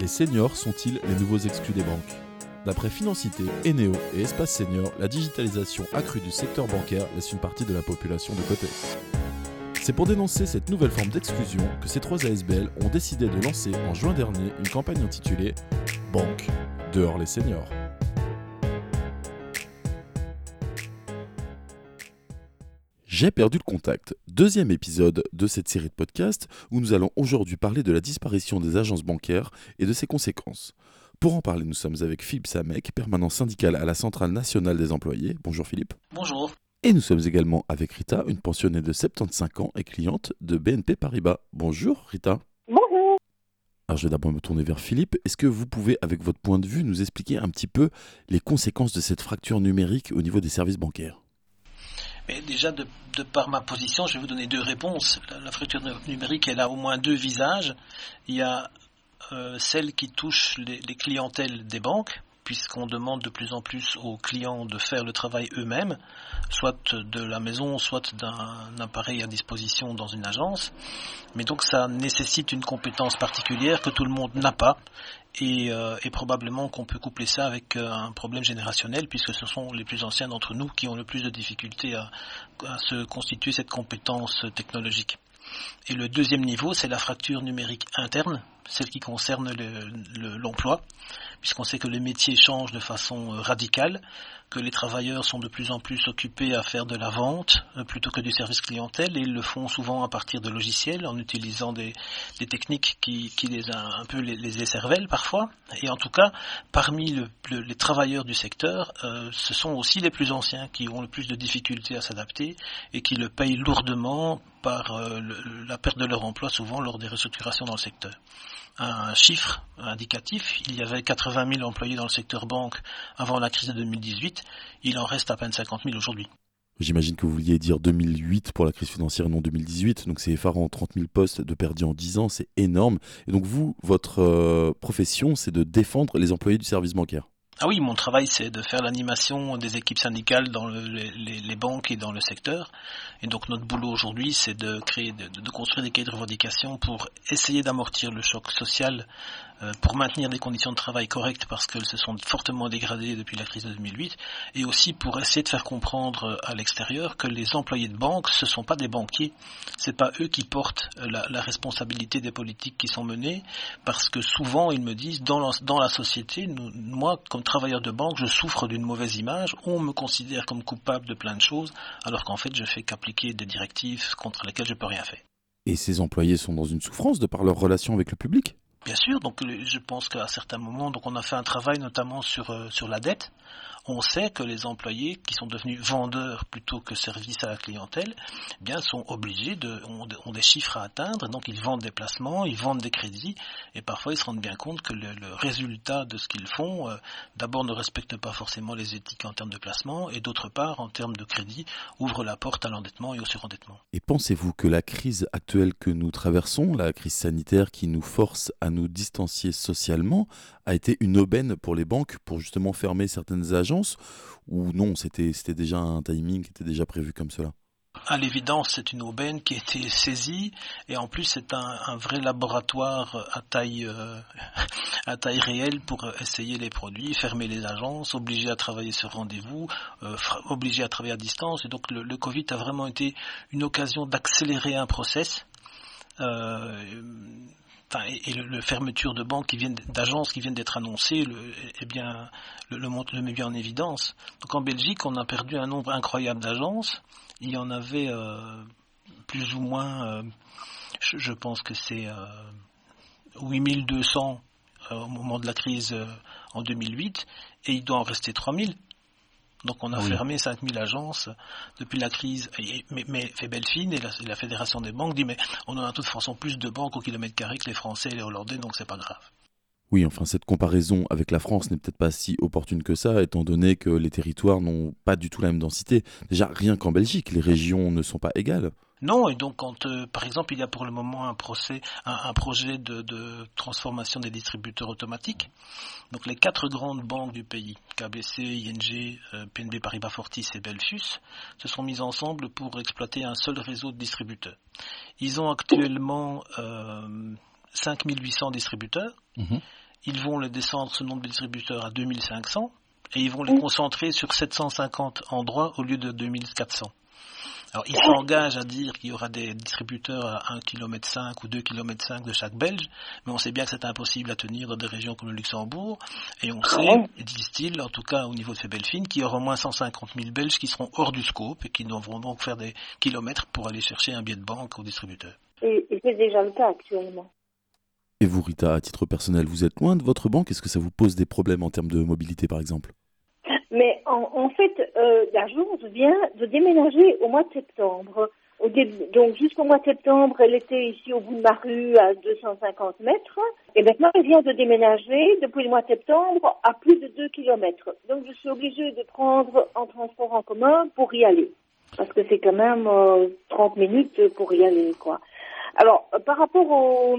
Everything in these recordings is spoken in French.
Les seniors sont-ils les nouveaux exclus des banques D'après Financité, Eneo et Espace Senior, la digitalisation accrue du secteur bancaire laisse une partie de la population de côté. C'est pour dénoncer cette nouvelle forme d'exclusion que ces trois ASBL ont décidé de lancer en juin dernier une campagne intitulée Banque, dehors les seniors. J'ai perdu le contact, deuxième épisode de cette série de podcasts où nous allons aujourd'hui parler de la disparition des agences bancaires et de ses conséquences. Pour en parler, nous sommes avec Philippe Samek, permanent syndical à la Centrale nationale des employés. Bonjour Philippe. Bonjour. Et nous sommes également avec Rita, une pensionnée de 75 ans et cliente de BNP Paribas. Bonjour Rita. Bonjour. Alors je vais d'abord me tourner vers Philippe. Est-ce que vous pouvez, avec votre point de vue, nous expliquer un petit peu les conséquences de cette fracture numérique au niveau des services bancaires? Mais déjà, de, par ma position, je vais vous donner deux réponses. La, fracture numérique, elle a au moins deux visages. Il y a euh, celle qui touche les, les clientèles des banques, puisqu'on demande de plus en plus aux clients de faire le travail eux-mêmes, soit de la maison, soit d'un appareil à disposition dans une agence. Mais donc ça nécessite une compétence particulière que tout le monde n'a pas. Et, euh, probablement qu'on peut coupler ça avec euh, un problème générationnel, puisque ce sont les plus anciens d'entre nous qui ont le plus de difficultés à se constituer cette compétence technologique. Et le deuxième niveau, c'est la fracture numérique interne, celle qui concerne l'emploi, puisqu'on sait que les métiers changent de façon euh, radicale, que les travailleurs sont de plus en plus occupés à faire de la vente euh, plutôt que du service clientèle, et ils le font souvent à partir de logiciels, en utilisant des, techniques qui, les un peu les, cervelles parfois. Et en tout cas, parmi les travailleurs du secteur, euh, ce sont aussi les plus anciens qui ont le plus de difficultés à s'adapter et qui le payent lourdement par la perte de leur emploi souvent lors des restructurations dans le secteur un chiffre indicatif. Il y avait 80 000 employés dans le secteur banque avant la crise de 2018. Il en reste à peine 50 000 aujourd'hui. J'imagine que vous vouliez dire 2008 pour la crise financière et non 2018. Donc c'est effarant, 30 000 postes de perdus en 10 ans, c'est énorme. Et donc vous, votre euh, profession, c'est de défendre les employés du service bancaire ah oui, mon travail, c'est de faire l'animation des équipes syndicales dans les, banques et dans le secteur. Et donc notre boulot aujourd'hui, c'est de créer, de, construire des cahiers de revendications pour essayer d'amortir le choc social pour maintenir des conditions de travail correctes parce qu'elles se sont fortement dégradées depuis la crise de 2008 et aussi pour essayer de faire comprendre euh, à l'extérieur que les employés de banque ce sont pas des banquiers. C'est pas eux qui portent euh, la, responsabilité des politiques qui sont menées parce que souvent ils me disent dans la, société moi comme travailleur de banque je souffre d'une mauvaise image on me considère comme coupable de plein de choses alors qu'en fait je fais qu'appliquer des directives contre lesquelles je peux rien faire et ces employés sont dans une souffrance de par leur relation avec le public? Bien sûr, donc je pense qu'à certains moments, donc on a fait un travail notamment sur, euh, sur la dette on sait que les employés qui sont devenus vendeurs plutôt que services à la clientèle, eh bien sont obligés de ont, des chiffres à atteindre, donc ils vendent des placements, ils vendent des crédits, et parfois ils se rendent bien compte que le, résultat de ce qu'ils font, euh, d'abord ne respecte pas forcément les éthiques en termes de placement, et d'autre part en termes de crédit ouvre la porte à l'endettement et au surendettement. Et pensez-vous que la crise actuelle que nous traversons, la crise sanitaire qui nous force à nous distancier socialement, a été une aubaine pour les banques pour justement fermer certaines agences ou non, c'était déjà un timing qui était déjà prévu comme cela? À l'évidence, c'est une aubaine qui a été saisie et en plus c'est un, vrai laboratoire à taille, euh, à taille réelle pour essayer les produits, fermer les agences, obliger à travailler sur rendez-vous, euh, à travailler à distance. Et donc le, le Covid a vraiment été une occasion d'accélérer un process. Euh, et, le, fermeture de banques qui viennent d'agences qui viennent d'être annoncées, le, eh bien, le, le, met bien en évidence. Donc en Belgique, on a perdu un nombre incroyable d'agences. Il y en avait euh, plus ou moins, euh, je, pense que c'est euh, 8200 euh, au moment de la crise en 2008, et il doit en rester 3000. Donc on a fermé 5000 agences depuis la crise. mais, mais Febelfin et la, Fédération des banques dit mais on en a de toute façon plus de banques au kilomètre carré que les Français et les Hollandais, donc c'est pas grave. Oui, enfin cette comparaison avec la France n'est peut-être pas si opportune que ça, étant donné que les territoires n'ont pas du tout la même densité. Déjà, rien qu'en Belgique, les régions ne sont pas égales. Non, et donc quand, euh, par exemple, il y a pour le moment un, procès, un, projet de, transformation des distributeurs automatiques, donc les quatre grandes banques du pays, KBC, ING, euh, PNB Paribas Fortis et Belfius, se sont mises ensemble pour exploiter un seul réseau de distributeurs. Ils ont actuellement euh, 5800 distributeurs. Mhm. Ils vont le descendre, ce nombre de distributeurs, à 2500 et ils vont les concentrer sur 750 endroits au lieu de 2400. Alors, ils s'engagent à dire qu'il y aura des distributeurs à 1,5 km ou 2,5 km de chaque Belge, mais on sait bien que c'est impossible à tenir dans des régions comme le Luxembourg, et on sait, disent-ils, en tout cas au niveau de Fébelfine, qu'il y aura au moins 150 000 Belges qui seront hors du scope et qui devront donc faire des kilomètres pour aller chercher un billet de banque au distributeur. Et, c'est déjà le cas actuellement. Et vous, Rita, à titre personnel, vous êtes loin de votre banque? Est-ce que ça vous pose des problèmes en termes de mobilité, par exemple? En, fait, euh, l'agence vient de déménager au mois de septembre. donc jusqu'au mois de septembre, elle était ici au bout de ma rue à 250 mètres. Et maintenant, elle vient de déménager depuis le mois de septembre à plus de 2 kilomètres. Donc je suis obligée de prendre en transport en commun pour y aller. Parce que c'est quand même 30 euh, minutes pour y aller, quoi. Alors, par rapport au,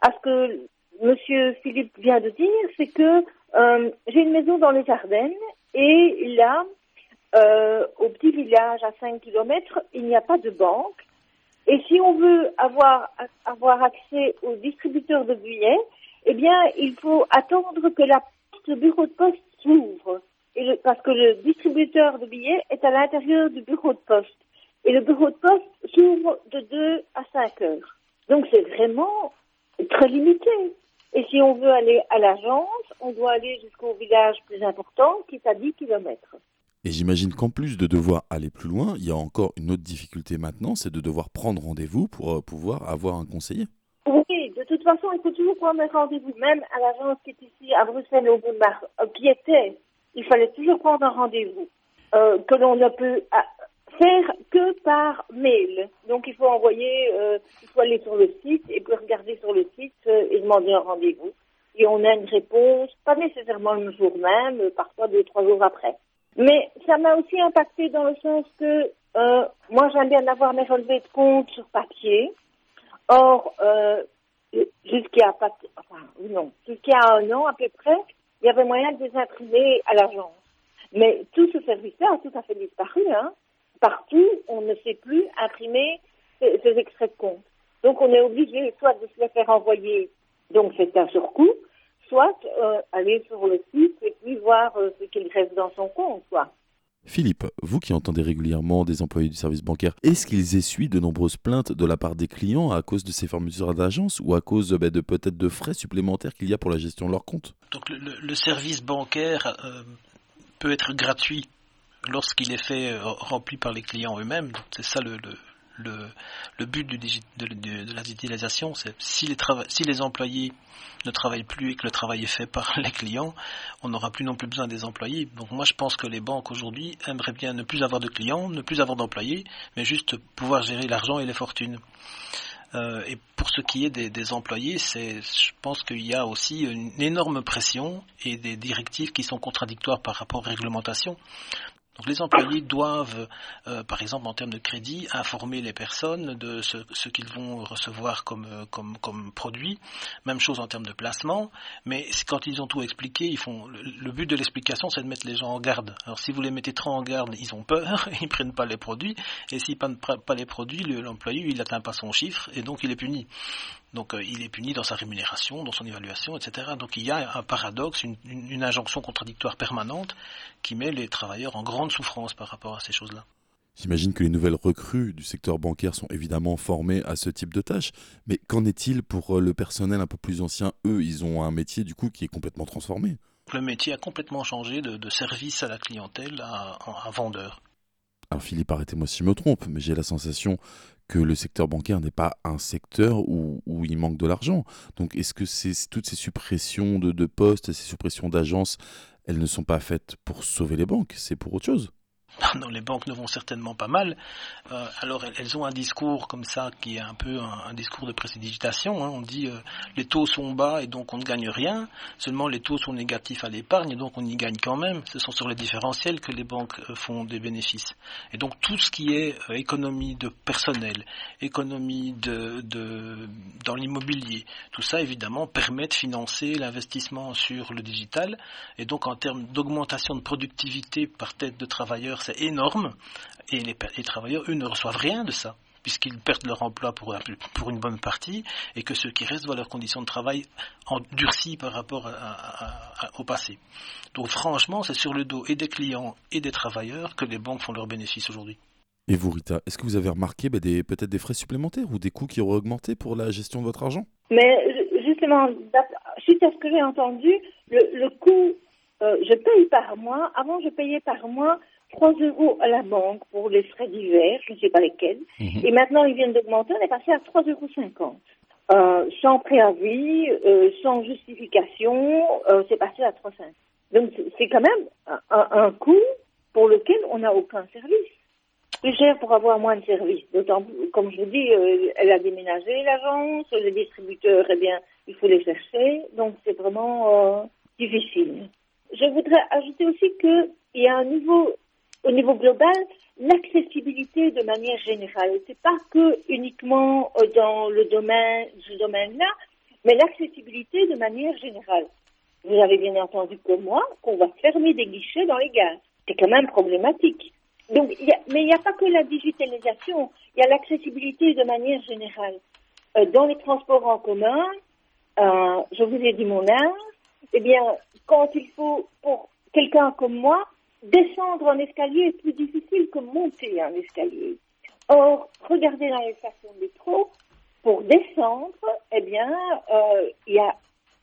à ce que Monsieur Philippe vient de dire, c'est que euh, j'ai une maison dans les Ardennes et là, euh, au petit village à 5 km, il n'y a pas de banque. Et si on veut avoir, avoir accès au distributeur de billets, eh bien, il faut attendre que la le bureau de poste s'ouvre. Parce que le distributeur de billets est à l'intérieur du bureau de poste. Et le bureau de poste s'ouvre de 2 à 5 heures. Donc c'est vraiment très limité. Et si on veut aller à l'agence, on doit aller jusqu'au village plus important qui est à 10 km. Et j'imagine qu'en plus de devoir aller plus loin, il y a encore une autre difficulté maintenant, c'est de devoir prendre rendez-vous pour euh, pouvoir avoir un conseiller. Oui, de toute façon, il faut toujours prendre un rendez-vous, même à l'agence qui est ici à Bruxelles, au Boulevard, euh, qui était, il fallait toujours prendre un rendez-vous, euh, que l'on ne peut faire que par mail. Donc il faut envoyer, euh, il faut aller sur le site et puis regarder sur le site euh, et demander un rendez-vous. Et on a une réponse, pas nécessairement le jour même, parfois deux, trois jours après. Mais ça m'a aussi impacté dans le sens que euh, moi j'aime bien avoir mes relevés de compte sur papier. Or, euh, jusqu'à enfin, non, un an à peu près, il y avait moyen de les imprimer à l'agence. Mais tout ce service-là a tout à fait disparu. Hein partout, on ne sait plus imprimer ces, extraits de compte. Donc on est obligé soit de se les faire envoyer, donc c'est un surcoût, soit euh, aller sur le site et puis voir euh, ce qu'il reste dans son compte. Quoi. Philippe, vous qui entendez régulièrement des employés du service bancaire, est-ce qu'ils essuient de nombreuses plaintes de la part des clients à cause de ces fermetures d'agence ou à cause bah, de peut-être de frais supplémentaires qu'il y a pour la gestion de leur compte Donc le, service bancaire euh, peut être gratuit lorsqu'il est fait euh, rempli par les clients eux-mêmes. C'est ça le, le, le, but du, de, la digitalisation. C'est si les, si les employés ne travaillent plus et que le travail est fait par les clients, on n'aura plus non plus besoin des employés. Donc moi je pense que les banques aujourd'hui aimeraient bien ne plus avoir de clients, ne plus avoir d'employés, mais juste pouvoir gérer l'argent et les fortunes. Euh, et pour ce qui est des, employés, je pense qu'il y a aussi une énorme pression et des directives qui sont contradictoires par rapport aux réglementations. Donc les employés doivent, euh, par exemple en termes de crédit, informer les personnes de ce, qu'ils vont recevoir comme, euh, comme, comme produit. Même chose en termes de placement. Mais quand ils ont tout expliqué, ils font le, but de l'explication, c'est de mettre les gens en garde. Alors si vous les mettez trop en garde, ils ont peur, ils prennent pas les produits. Et s'ils prennent pas les produits, l'employé il n'atteint pas son chiffre et donc il est puni. Donc euh, il est puni dans sa rémunération, dans son évaluation, etc. Donc il y a un paradoxe, une, injonction contradictoire permanente qui met les travailleurs en grande souffrance par rapport à ces choses-là. J'imagine que les nouvelles recrues du secteur bancaire sont évidemment formées à ce type de tâches, mais qu'en est-il pour euh, le personnel un peu plus ancien? Eux, ils ont un métier du coup qui est complètement transformé. Le métier a complètement changé de, service à la clientèle à, à vendeur. Alors Philippe, arrêtez-moi si je me trompe, mais j'ai la sensation que le secteur bancaire n'est pas un secteur où, il manque de l'argent. Donc est-ce que toutes ces suppressions de, de postes, ces suppressions d'agences, elles ne sont pas faites pour sauver les banques, c'est pour autre chose? non, les banques ne vont certainement pas mal. Euh, alors elles, ont un discours comme ça qui est un peu un, discours de précipitation. Hein. On dit euh, les taux sont bas et donc on ne gagne rien. Seulement les taux sont négatifs à l'épargne et donc on y gagne quand même. Ce sont sur les différentiels que les banques euh, font des bénéfices. Et donc tout ce qui est économie de personnel, économie de, de dans l'immobilier, tout ça évidemment permet de financer l'investissement sur le digital. Et donc en termes d'augmentation de productivité par tête de travailleurs c'est énorme et les, travailleurs, eux, ne reçoivent rien de ça. puisqu'ils perdent leur emploi pour, pour, une bonne partie, et que ceux qui restent voient leurs conditions de travail endurcies par rapport au passé. Donc franchement, c'est sur le dos et des clients et des travailleurs que les banques font leurs bénéfices aujourd'hui. Et vous, Rita, est-ce que vous avez remarqué bah, peut-être des frais supplémentaires ou des coûts qui auraient augmenté pour la gestion de votre argent? Mais justement, suite à ce que j'ai entendu, le, coût, euh, je paye par mois. Avant, je payais par mois 3 euros à la banque pour les frais d'hiver, je ne sais pas lesquels. Mhm. Et maintenant, ils viennent d'augmenter, on est passé à 3,50 euros. Euh, sans préavis, euh, sans justification, c'est passé à 3,50. Donc c'est quand même un, un coût pour lequel on n'a aucun service plus cher pour avoir moins de services. D'autant, comme je vous dis, euh, elle a déménagé l'agence, les distributeurs, eh bien, il faut les chercher, donc c'est vraiment euh, difficile. Je voudrais ajouter aussi qu'il y a un niveau, au niveau global, l'accessibilité de manière générale. C'est pas que uniquement euh, dans le domaine, ce domaine-là, mais l'accessibilité de manière générale. Vous avez bien entendu comme moi qu'on va fermer des guichets dans les gares. C'est quand même problématique. Donc, mais il n'y a pas que la digitalisation, il y a l'accessibilité de manière générale. Euh, dans les transports en commun, euh, je vous ai dit mon âge, eh bien, quand il faut, pour quelqu'un comme moi, descendre un escalier est plus difficile que monter un escalier. Or, regardez dans les stations de métro, pour descendre, eh bien, euh, il n'y a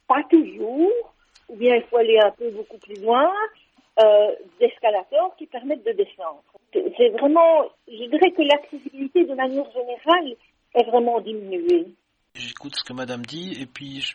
pas toujours, ou bien il faut aller un peu beaucoup plus loin, euh, d'escalators qui permettent de descendre. C'est vraiment, je dirais que l'accessibilité de manière générale est vraiment diminuée. J'écoute ce que Madame dit et puis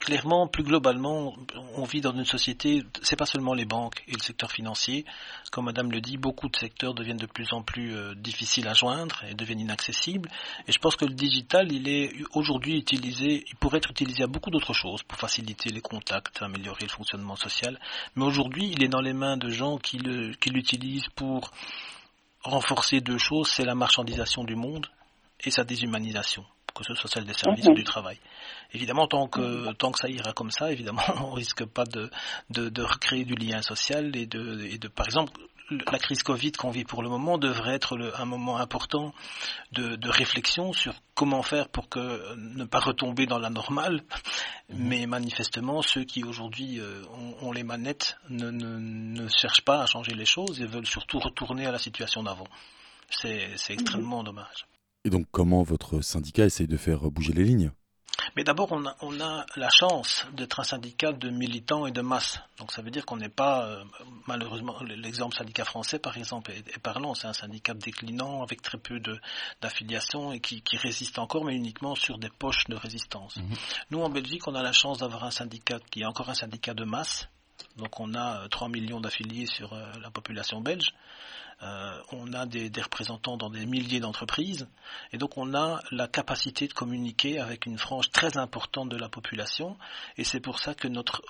clairement, plus globalement, on vit dans une société. C'est pas seulement les banques et le secteur financier. Comme Madame le dit, beaucoup de secteurs deviennent de plus en plus euh, difficiles à joindre et deviennent inaccessibles. Et je pense que le digital, il est aujourd'hui utilisé. Il pourrait être utilisé à beaucoup d'autres choses pour faciliter les contacts, améliorer le fonctionnement social. Mais aujourd'hui, il est dans les mains de gens qui l'utilisent pour renforcer deux choses. C'est la marchandisation du monde et sa déshumanisation que ce soit celle des services ou du travail. Évidemment, tant que, tant que ça ira comme ça, évidemment, on risque pas de, de, de recréer du lien social et de, et de, par exemple, la crise Covid qu'on vit pour le moment devrait être un moment important de, de, réflexion sur comment faire pour que ne pas retomber dans la normale. Mhm. Mais manifestement, ceux qui aujourd'hui euh, ont, les manettes ne, ne, ne, cherchent pas à changer les choses et veulent surtout retourner à la situation d'avant. C'est extrêmement dommage. Et donc comment votre syndicat essaye de faire bouger les lignes? Mais d'abord, on a, on a, la chance d'être un syndicat de militants et de masse. Donc ça veut dire qu'on n'est pas, euh, malheureusement, l'exemple syndicat français, par exemple, est, parlant. C'est un syndicat déclinant avec très peu d'affiliation et qui, qui, résiste encore, mais uniquement sur des poches de résistance. Mhm. Nous, en Belgique, on a la chance d'avoir un syndicat qui est encore un syndicat de masse. Donc on a 3 euh, millions d'affiliés sur euh, la population belge. Euh, on a des, représentants dans des milliers d'entreprises, et donc on a la capacité de communiquer avec une frange très importante de la population, et c'est pour ça que notre,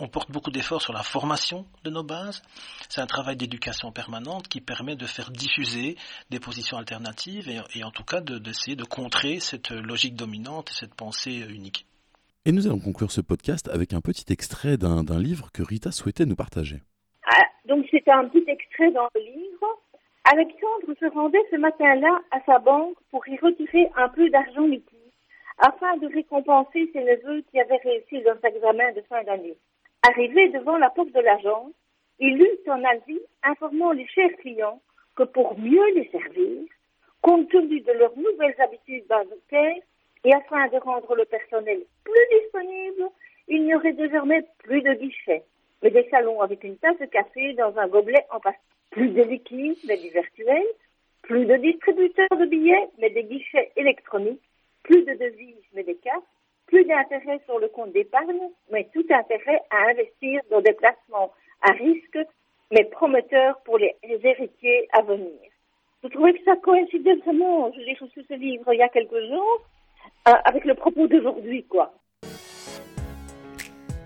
on porte beaucoup d'efforts sur la formation de nos bases. C'est un travail d'éducation permanente qui permet de faire diffuser des positions alternatives et, en tout cas d'essayer de, de contrer cette logique dominante et cette pensée unique. Et nous allons conclure ce podcast avec un petit extrait d'un livre que Rita souhaitait nous partager. Donc c'est un petit extrait dans le livre. Alexandre se rendait ce matin-là à sa banque pour y retirer un peu d'argent liquide afin de récompenser ses neveux qui avaient réussi leurs examens de fin d'année. Arrivé devant la porte de l'agence, il eut un avis informant les chers clients que pour mieux les servir, compte tenu de leurs nouvelles habitudes bancaires et afin de rendre le personnel plus disponible, il n'y aurait désormais plus de guichets mais des salons avec une tasse de café dans un gobelet en plastique. Plus de liquide, mais du virtuel. Plus de distributeurs de billets, mais des guichets électroniques. Plus de devises, mais des cartes. Plus d'intérêt sur le compte d'épargne, mais tout intérêt à investir dans des placements à risque, mais prometteurs pour les héritiers à venir. Vous trouvez que ça coïncidait vraiment, je l'ai reçu ce livre il y a quelques jours, avec le propos d'aujourd'hui, quoi.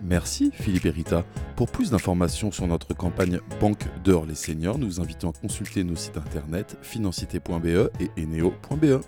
Merci Philippe et Rita. Pour plus d'informations sur notre campagne Banque d'Or les seniors, nous invitons à consulter nos sites internet financité.be et eneo.be.